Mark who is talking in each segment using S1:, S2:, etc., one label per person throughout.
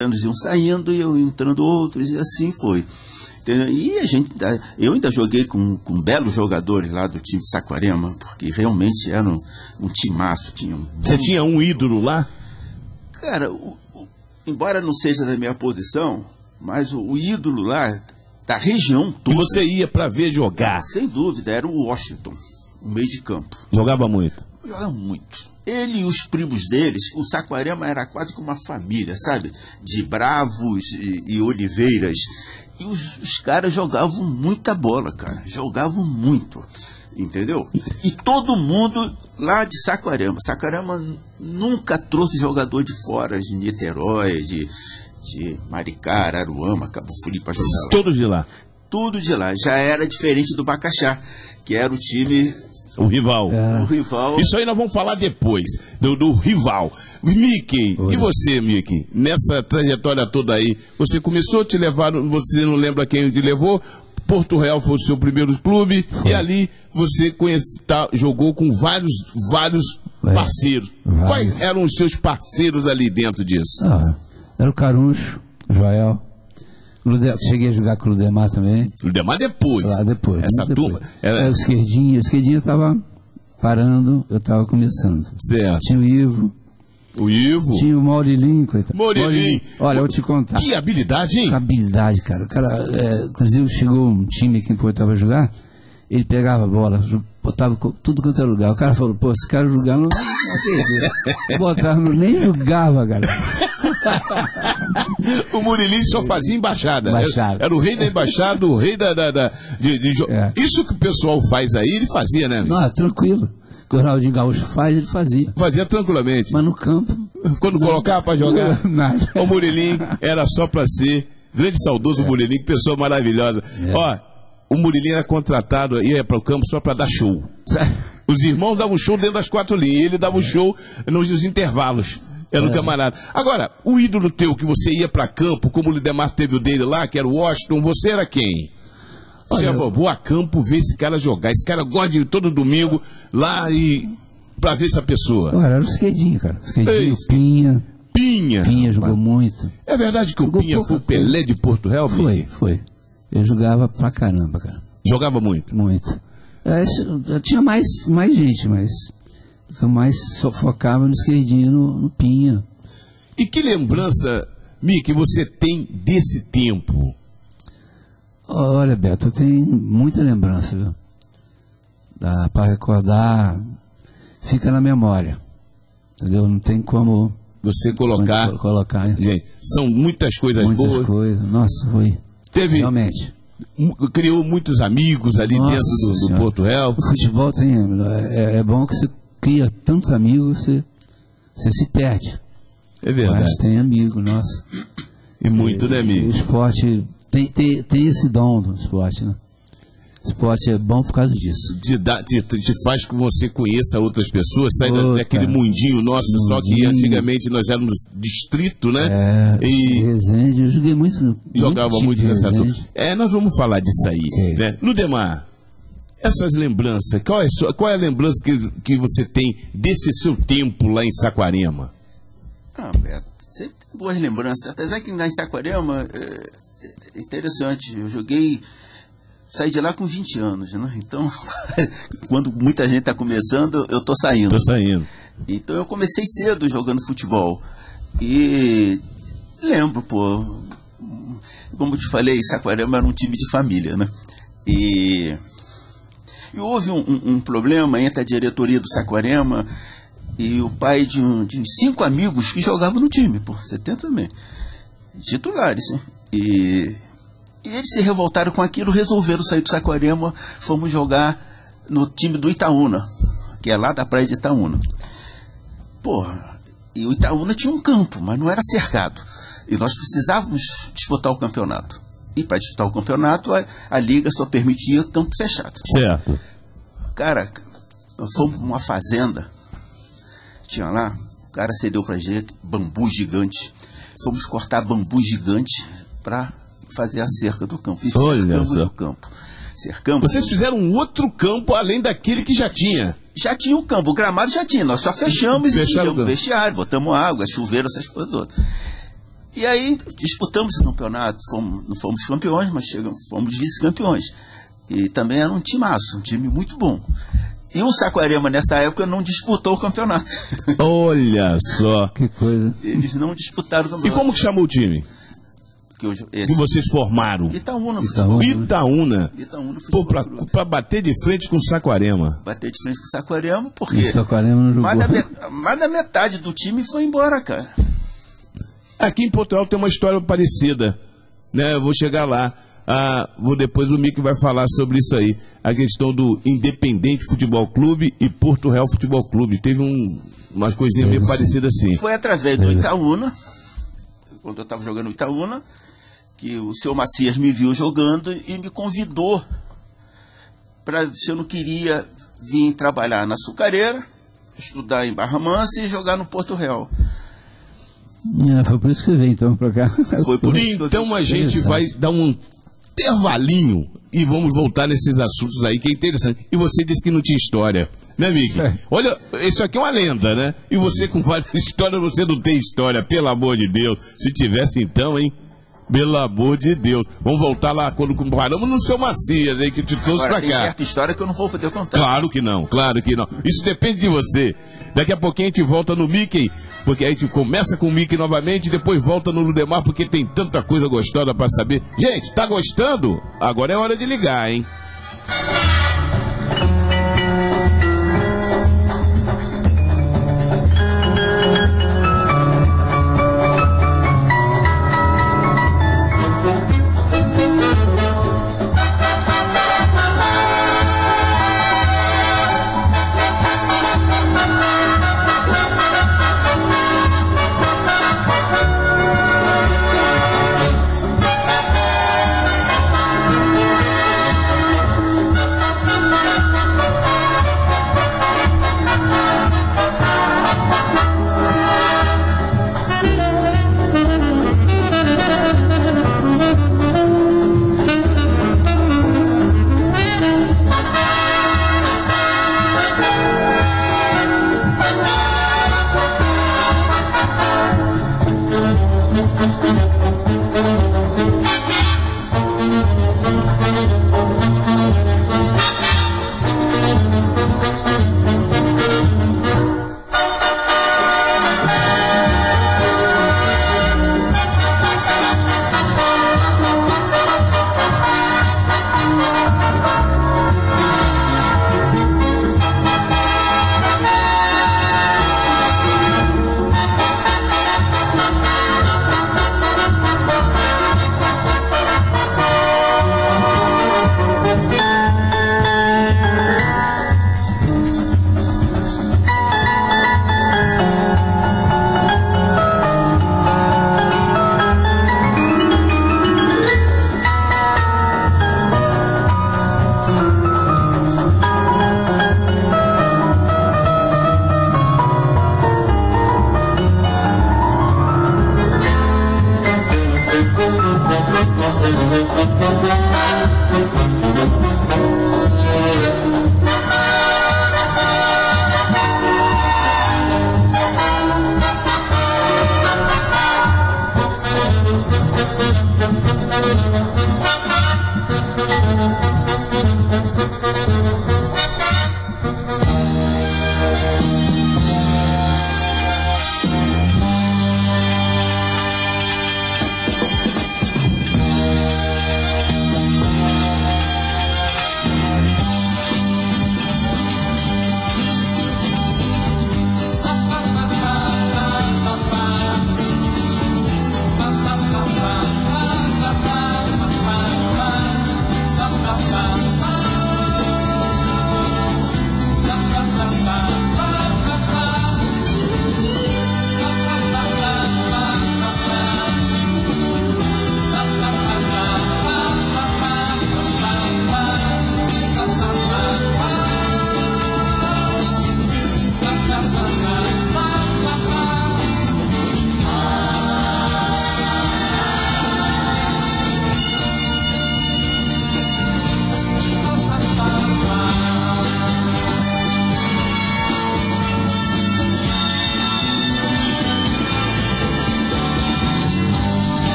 S1: anos iam saindo e eu entrando outros, e assim foi. E a gente, eu ainda joguei com, com belos jogadores lá do time de Saquarema, porque realmente era um, um timaço. Tinha um
S2: Você tinha um ídolo lá?
S1: Cara, o- o- embora não seja da minha posição, mas o, o ídolo lá, da região
S2: Que
S1: toda,
S2: você ia pra ver jogar.
S1: sem dúvida, era o Washington, o meio de campo.
S2: Jogava muito.
S1: Joga muito. Ele e os primos deles, o Saquarema era quase como uma família, sabe? De bravos e, e oliveiras. E os, os caras jogavam muita bola, cara. Jogavam muito. Entendeu? E todo mundo lá de Saquarema. Saquarema nunca trouxe jogador de fora, de Niterói, de, de Maricá, Araruama, Cabo Frio para jogar
S2: Todos de lá.
S1: tudo de lá. Já era diferente do Bacaxá, que era o time,
S2: O rival.
S1: o rival.
S2: Isso aí nós vamos falar depois, do, do rival. Mickey, e você, Mickey? Nessa trajetória toda aí, você começou a te levar, você não lembra quem te levou? Porto Real foi o seu primeiro clube e ali você conhece, tá, jogou com vários, vários
S3: É.
S2: parceiros.
S3: Vários.
S2: Quais eram os seus parceiros ali dentro disso?
S3: Ah, era o Caruncho, o Joel. Cheguei a jogar com o Ludemar também.
S2: Demais depois.
S3: Lá depois.
S2: Essa
S3: muito
S2: turma.
S3: depois.
S2: Era,
S3: É, o Esquerdinha. O Esquerdinha tava parando, eu tava começando.
S2: certo.
S3: Tinha o Ivo,
S2: O Ivo.
S3: tinha o Maurilinho, coitado.
S2: Maurilinho.
S3: Olha, eu vou te contar.
S2: Que habilidade, hein?
S3: Que habilidade, cara. O cara, é, inclusive, chegou um time aqui em Porto pra jogar, ele pegava a bola, botava tudo quanto era lugar. O cara falou, pô, esse cara jogar não, não acredito. Botava, nem jogava, cara.
S2: O Murilinho só fazia embaixada.
S3: Embaixada.
S2: Era, era o rei da embaixada, o rei da. da, da- de, de
S3: É.
S2: Isso que o pessoal faz aí, ele fazia, né? amigo?
S3: Não, tranquilo. O que o Ronaldinho Gaúcho faz, ele fazia.
S2: Fazia tranquilamente.
S3: Mas no campo,
S2: Quando colocava pra jogar,
S3: Nada.
S2: o Murilinho era só pra ser. Grande saudoso Murilinho, que pessoa maravilhosa. Ó, o Murilinho era contratado, ia para o campo só pra dar show. Os irmãos davam show dentro das quatro linhas, ele dava um show nos intervalos. Era um camarada. Agora, o ídolo teu que você ia pra campo, como o Lidemar teve o dele lá, que era o Washington, você era quem? Você
S3: Olha,
S2: vou a campo ver esse cara jogar. Esse cara gosta de ir todo domingo lá e. pra ver essa pessoa.
S3: Olha, era o Esquerdinho, cara. Esquerdinho,
S2: Ei,
S3: o Pinha.
S2: Pinha.
S3: Pinha jogou muito.
S2: É verdade que o
S3: Jogou
S2: Pinha
S3: pouca
S2: foi o Pelé de Porto Real?
S3: Foi,
S2: Pinha?
S3: foi. Eu jogava pra caramba, cara.
S2: Jogava muito.
S3: Muito. É, eu tinha mais, mais gente, mas eu mais focava no esquerdinho, no, no Pinha.
S2: E que lembrança, Mickey, você tem desse tempo?
S3: Olha, Beto, eu tenho muita lembrança, viu? Dá pra recordar, fica na memória. Entendeu? Não tem como
S2: Você colocar.
S3: como colocar
S2: Gente, são muitas coisas
S3: muitas
S2: boas.
S3: coisas. Nossa, foi.
S2: Teve,
S3: Realmente.
S2: criou muitos amigos ali
S3: Nossa
S2: dentro do, do. Porto Real.
S3: O futebol tem. É, é bom que você cria tantos amigos, você, você se perde.
S2: É verdade.
S3: Mas tem amigo, nossa.
S2: E muito, né,
S3: O
S2: amigo?
S3: esporte tem, tem, tem esse dom do esporte, né? O esporte é bom por causa disso.
S2: Te, dá- te, te faz que você conheça outras pessoas, sai da-
S3: Puta.
S2: daquele mundinho nosso, só que
S3: Mundinho.
S2: antigamente nós éramos distrito, né?
S3: É,
S2: E
S3: Resende, eu joguei muito.
S2: jogava
S3: time
S2: muito
S3: de
S2: nessa. É, nós vamos falar disso aí.
S3: Ok.
S2: Né? Ludemar, essas lembranças, qual é, a sua- qual é a lembrança que, que você tem desse seu tempo lá em Saquarema?
S1: Ah, Beto, sempre tem boas lembranças. Apesar que lá em Saquarema, é, é interessante, eu joguei, saí de lá com 20 anos, né? Então, quando muita gente está começando, eu tô saindo.
S2: Tô saindo.
S1: Então eu comecei cedo jogando futebol. E lembro, pô, como eu te falei, Saquarema era um time de família, né? E, e houve um, um- problema entre a diretoria do Saquarema e o pai de, um, de cinco amigos que jogavam no time, pô, 70 também. Titulares, né? E, e eles se revoltaram com aquilo, resolveram sair do Saquarema, fomos jogar no time do Itaúna, que é lá da praia de Itaúna. Porra, e o Itaúna tinha um campo, mas não era cercado. E nós precisávamos disputar o campeonato. E para disputar o campeonato, a, a liga só permitia campo fechado.
S2: Certo.
S1: Cara, nós fomos pra uma fazenda. Tinha lá, o cara cedeu pra gente bambu gigante. Fomos cortar bambu gigante para fazer a cerca do campo. E
S2: Olha
S1: cercamos o campo. Cercamos.
S2: Vocês fizeram um outro campo além daquele que já tinha.
S1: Já tinha o campo, o gramado já tinha. Nós só fechamos e
S2: Fecharam o
S1: vestiário, botamos água, chuveiro, essas coisas todas. E aí disputamos o campeonato, fomos, não fomos campeões, mas chegamos, fomos vice-campeões. E também era um timaço, um time muito bom. E o Saquarema, nessa época, não disputou o campeonato.
S2: Olha só.
S3: Que coisa.
S1: Eles não disputaram o
S2: E
S1: campeonato.
S2: como que chamou o time
S1: Que hoje,
S2: que vocês formaram?
S1: Itaúna,
S3: Itaúna.
S2: Itaúna.
S1: Itaúna
S2: Pô, pra, pra bater de frente com o Saquarema.
S1: Bater de frente com o Saquarema,
S3: E
S1: porque
S3: o Saquarema não
S1: mais da,
S3: jogou.
S1: met- mais da metade do time foi embora, cara.
S2: Aqui em Portugal tem uma história parecida, né? Eu vou chegar lá. Ah, vou depois o Mick vai falar sobre isso aí. A questão do Independente Futebol Clube e Porto Real Futebol Clube. Teve um, umas coisinhas meio parecidas assim.
S1: Foi através do Itaúna, quando eu estava jogando no Itaúna, que o seu Macias me viu jogando e me convidou para se eu não queria vir trabalhar na açucareira, estudar em Barra Mansa e jogar no Porto Real.
S3: É, foi por isso que veio então pra cá.
S1: Foi por isso eu
S2: Então a gente vai dar um intervalinho e vamos voltar nesses assuntos aí que é interessante. E você disse que não tinha história, né, Mick?
S3: É.
S2: Olha, isso aqui é uma lenda, né? E você com várias histórias, você não tem história, pelo amor de Deus. Se tivesse então, hein? Pelo amor de Deus. Vamos voltar lá quando paramos no seu Macias aí que te trouxe
S1: Agora,
S2: pra
S1: tem
S2: cá.
S1: certa história que eu não vou poder contar.
S2: Claro que não, claro que não. Isso depende de você. Daqui a pouquinho a gente volta no Mickey, porque a gente começa com o Mickey novamente e depois volta no Ludemar, porque tem tanta coisa gostosa pra saber. Gente, tá gostando? Agora é hora de ligar, hein?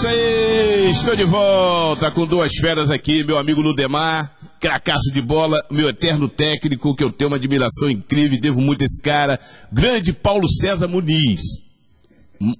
S2: Isso aí, estou de volta com duas feras aqui, meu amigo Ludemar, cracaço de bola, meu eterno técnico, que eu tenho uma admiração incrível, devo muito a esse cara, grande Paulo César Muniz,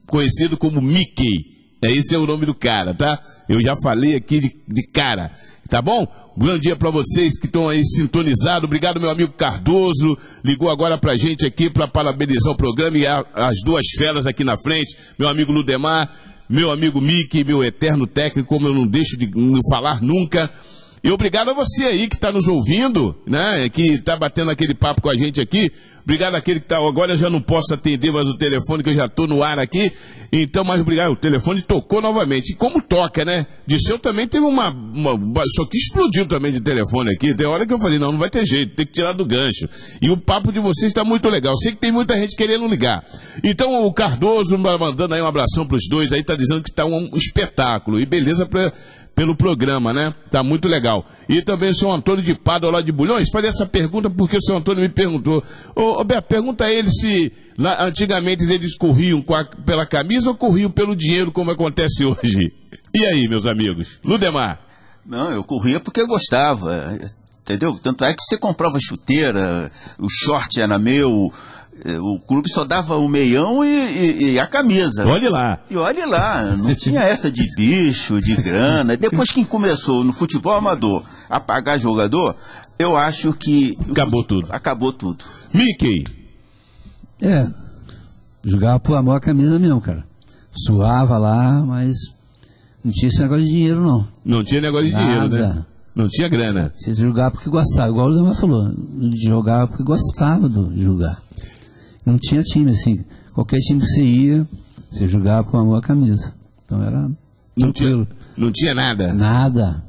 S2: conhecido como Mickey, é esse é o nome do cara, tá? Eu já falei aqui de, de cara, tá bom? Grande dia para vocês que estão aí sintonizados. Obrigado, meu amigo Cardoso. Ligou agora pra gente aqui para parabenizar o programa e a, as duas feras aqui na frente. Meu amigo Ludemar, meu amigo Mickey, meu eterno técnico, como eu não deixo de falar nunca. E obrigado a você aí que está nos ouvindo, né? Que está batendo aquele papo com a gente aqui. Obrigado àquele que está. Agora eu já não posso atender mais o telefone, que eu já estou no ar aqui. Então, mas obrigado. O telefone tocou novamente. E como toca, né? De seu também teve uma, uma. Só que explodiu também de telefone aqui. Tem hora que eu falei, não, não vai ter jeito, tem que tirar do gancho. E o papo de vocês está muito legal. Sei que tem muita gente querendo ligar. Então o Cardoso mandando aí um abração para os dois aí, tá dizendo que está um espetáculo. E beleza para pelo programa, né? Tá muito legal. E também o senhor Antônio de Pádua lá de Bulhões, fazer essa pergunta porque o senhor Antônio me perguntou. Ô, ô Beto, pergunta a ele se lá, antigamente eles corriam a, pela camisa ou corriam pelo dinheiro, como acontece hoje. E aí, meus amigos? Ludemar?
S1: Não, eu corria porque eu gostava. Entendeu? Tanto é que você comprava chuteira, o short era meu, o clube só dava o meião e, e, e, a camisa.
S2: Olhe lá.
S1: E olhe lá, não tinha essa de bicho, de grana. Depois que começou no futebol amador a pagar jogador, eu acho que.
S2: Acabou tudo.
S1: Acabou tudo.
S2: Mickey.
S3: É. Jogava por amor a camisa mesmo, cara. Suava lá, mas não tinha esse negócio de dinheiro, não.
S2: Não tinha negócio de Nada. dinheiro, né? Não tinha grana.
S3: Você jogava porque gostava, igual o Zé falou. Jogava porque gostava de jogar. Não tinha time assim. Qualquer time que você ia, você jogava com a camisa. Então era
S2: não tranquilo. Tinha, não tinha nada?
S3: Nada.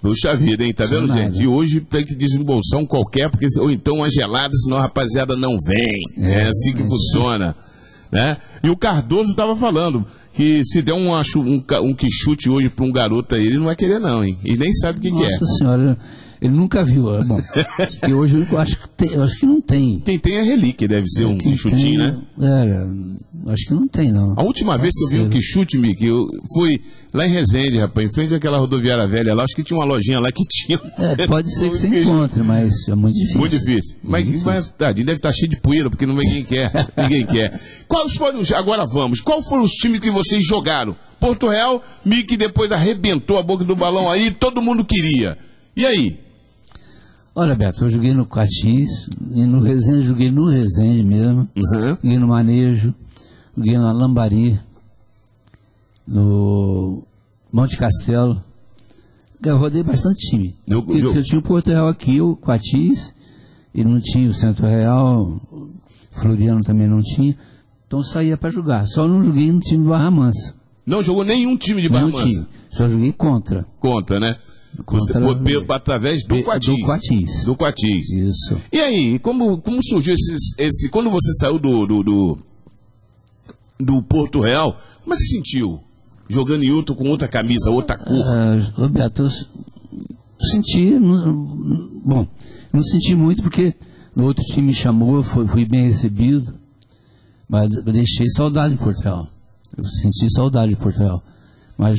S2: Puxa vida, hein? Tá vendo, gente? E hoje tem que desembolsar um qualquer, porque, ou então uma gelada, senão a rapaziada não vem. É, é assim que é funciona. Né? E o Cardoso estava falando que se der um, um, um que chute hoje para um garoto aí, ele não vai querer não, hein? E nem sabe o que, que é.
S3: Nossa senhora, ele nunca viu. É bom, e hoje eu acho que, tem, acho que não tem.
S2: Quem tem é relíquia, deve ser um quichutinho, né?
S3: É, acho que não tem, não.
S2: A última vez que eu vi um quichute, Mickey, eu fui lá em Resende, rapaz, em frente àquela rodoviária velha lá, acho que tinha uma lojinha lá que tinha.
S3: É, pode ser que você encontre, mas é muito difícil.
S2: Muito difícil. Mas, difícil. mas tadinho, deve estar cheio de poeira, porque não ninguém quer. ninguém quer. Quais foram os. Agora vamos. Qual foram os times que vocês jogaram? Porto Real, Mickey depois arrebentou a boca do balão aí, todo mundo queria. E aí?
S3: Olha, Beto, eu joguei no Quatis, e no Resende, joguei no Resende mesmo, uhum. joguei no Manejo, joguei no Lambari, no Monte Castelo. Eu rodei bastante time. Eu, eu, eu tinha o Porto Real aqui, o Quatis, e não tinha o Centro Real, Floriano também não tinha. Então saía para jogar. Só não joguei no time do Barra Mansa.
S2: Não jogou nenhum time de Barra Mansa?
S3: Só joguei contra.
S2: Contra, né? Você por, pelo, através do Quatis.
S3: Do Quatis.
S2: Do Quatis.
S3: Isso.
S2: E aí, como, como surgiu esse, esse. Quando você saiu do, do, do, do Porto Real, como é que sentiu? Jogando em outro com outra camisa, outra cor?
S3: Uh, Roberto, eu senti. Bom, não senti muito porque no outro time me chamou, fui, fui bem recebido, mas deixei saudade de Porto Real. Eu senti saudade de Porto Real. Mas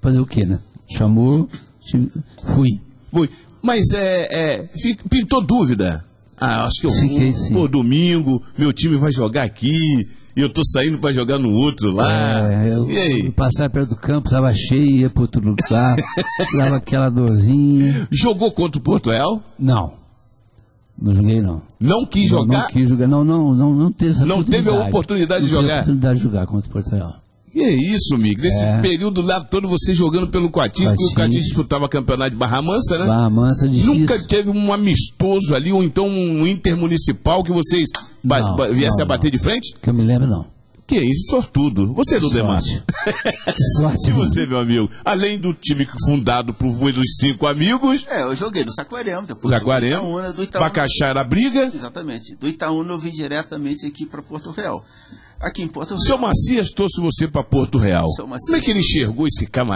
S3: fazer o que, né? Chamou, Fui.
S2: Fui. Mas é, é, pintou dúvida. Ah, acho que eu
S3: Fiquei, vou.
S2: Pô, domingo, meu time vai jogar aqui, e eu tô saindo para jogar no outro lá.
S3: É, eu, e aí? Passar perto do campo, tava cheio, ia pro outro lugar, dava aquela dorzinha.
S2: Jogou contra o Porto Real?
S3: Não. Não joguei, não.
S2: Não quis não, jogar?
S3: Não quis jogar, não, não, não, não teve essa
S2: Não teve a oportunidade de jogar? Não teve a
S3: oportunidade de jogar contra o Porto Real.
S2: Que é isso, Mig? Nesse é. período lá todo você jogando pelo Coatis, porque o Coatis disputava campeonato de Barra Mansa, né?
S3: Barra Mansa, difícil.
S2: Nunca teve um amistoso ali, ou então um intermunicipal que vocês não, viessem a bater de frente?
S3: Que eu me lembro, não.
S2: Que é isso, sortudo. Você, do Demar.
S3: Que sorte.
S2: e você, meu amigo? Além do time fundado por dos cinco amigos.
S1: É, eu joguei no Saquarema, depois
S2: Saquarema, do Itaúna, do Itaúna. Bacaxá era briga.
S1: Exatamente. Do Itaúna eu vim diretamente aqui para Porto Real aqui em Porto Real.
S2: Seu Macias trouxe você para Porto Real. Como é que ele enxergou esse camarada?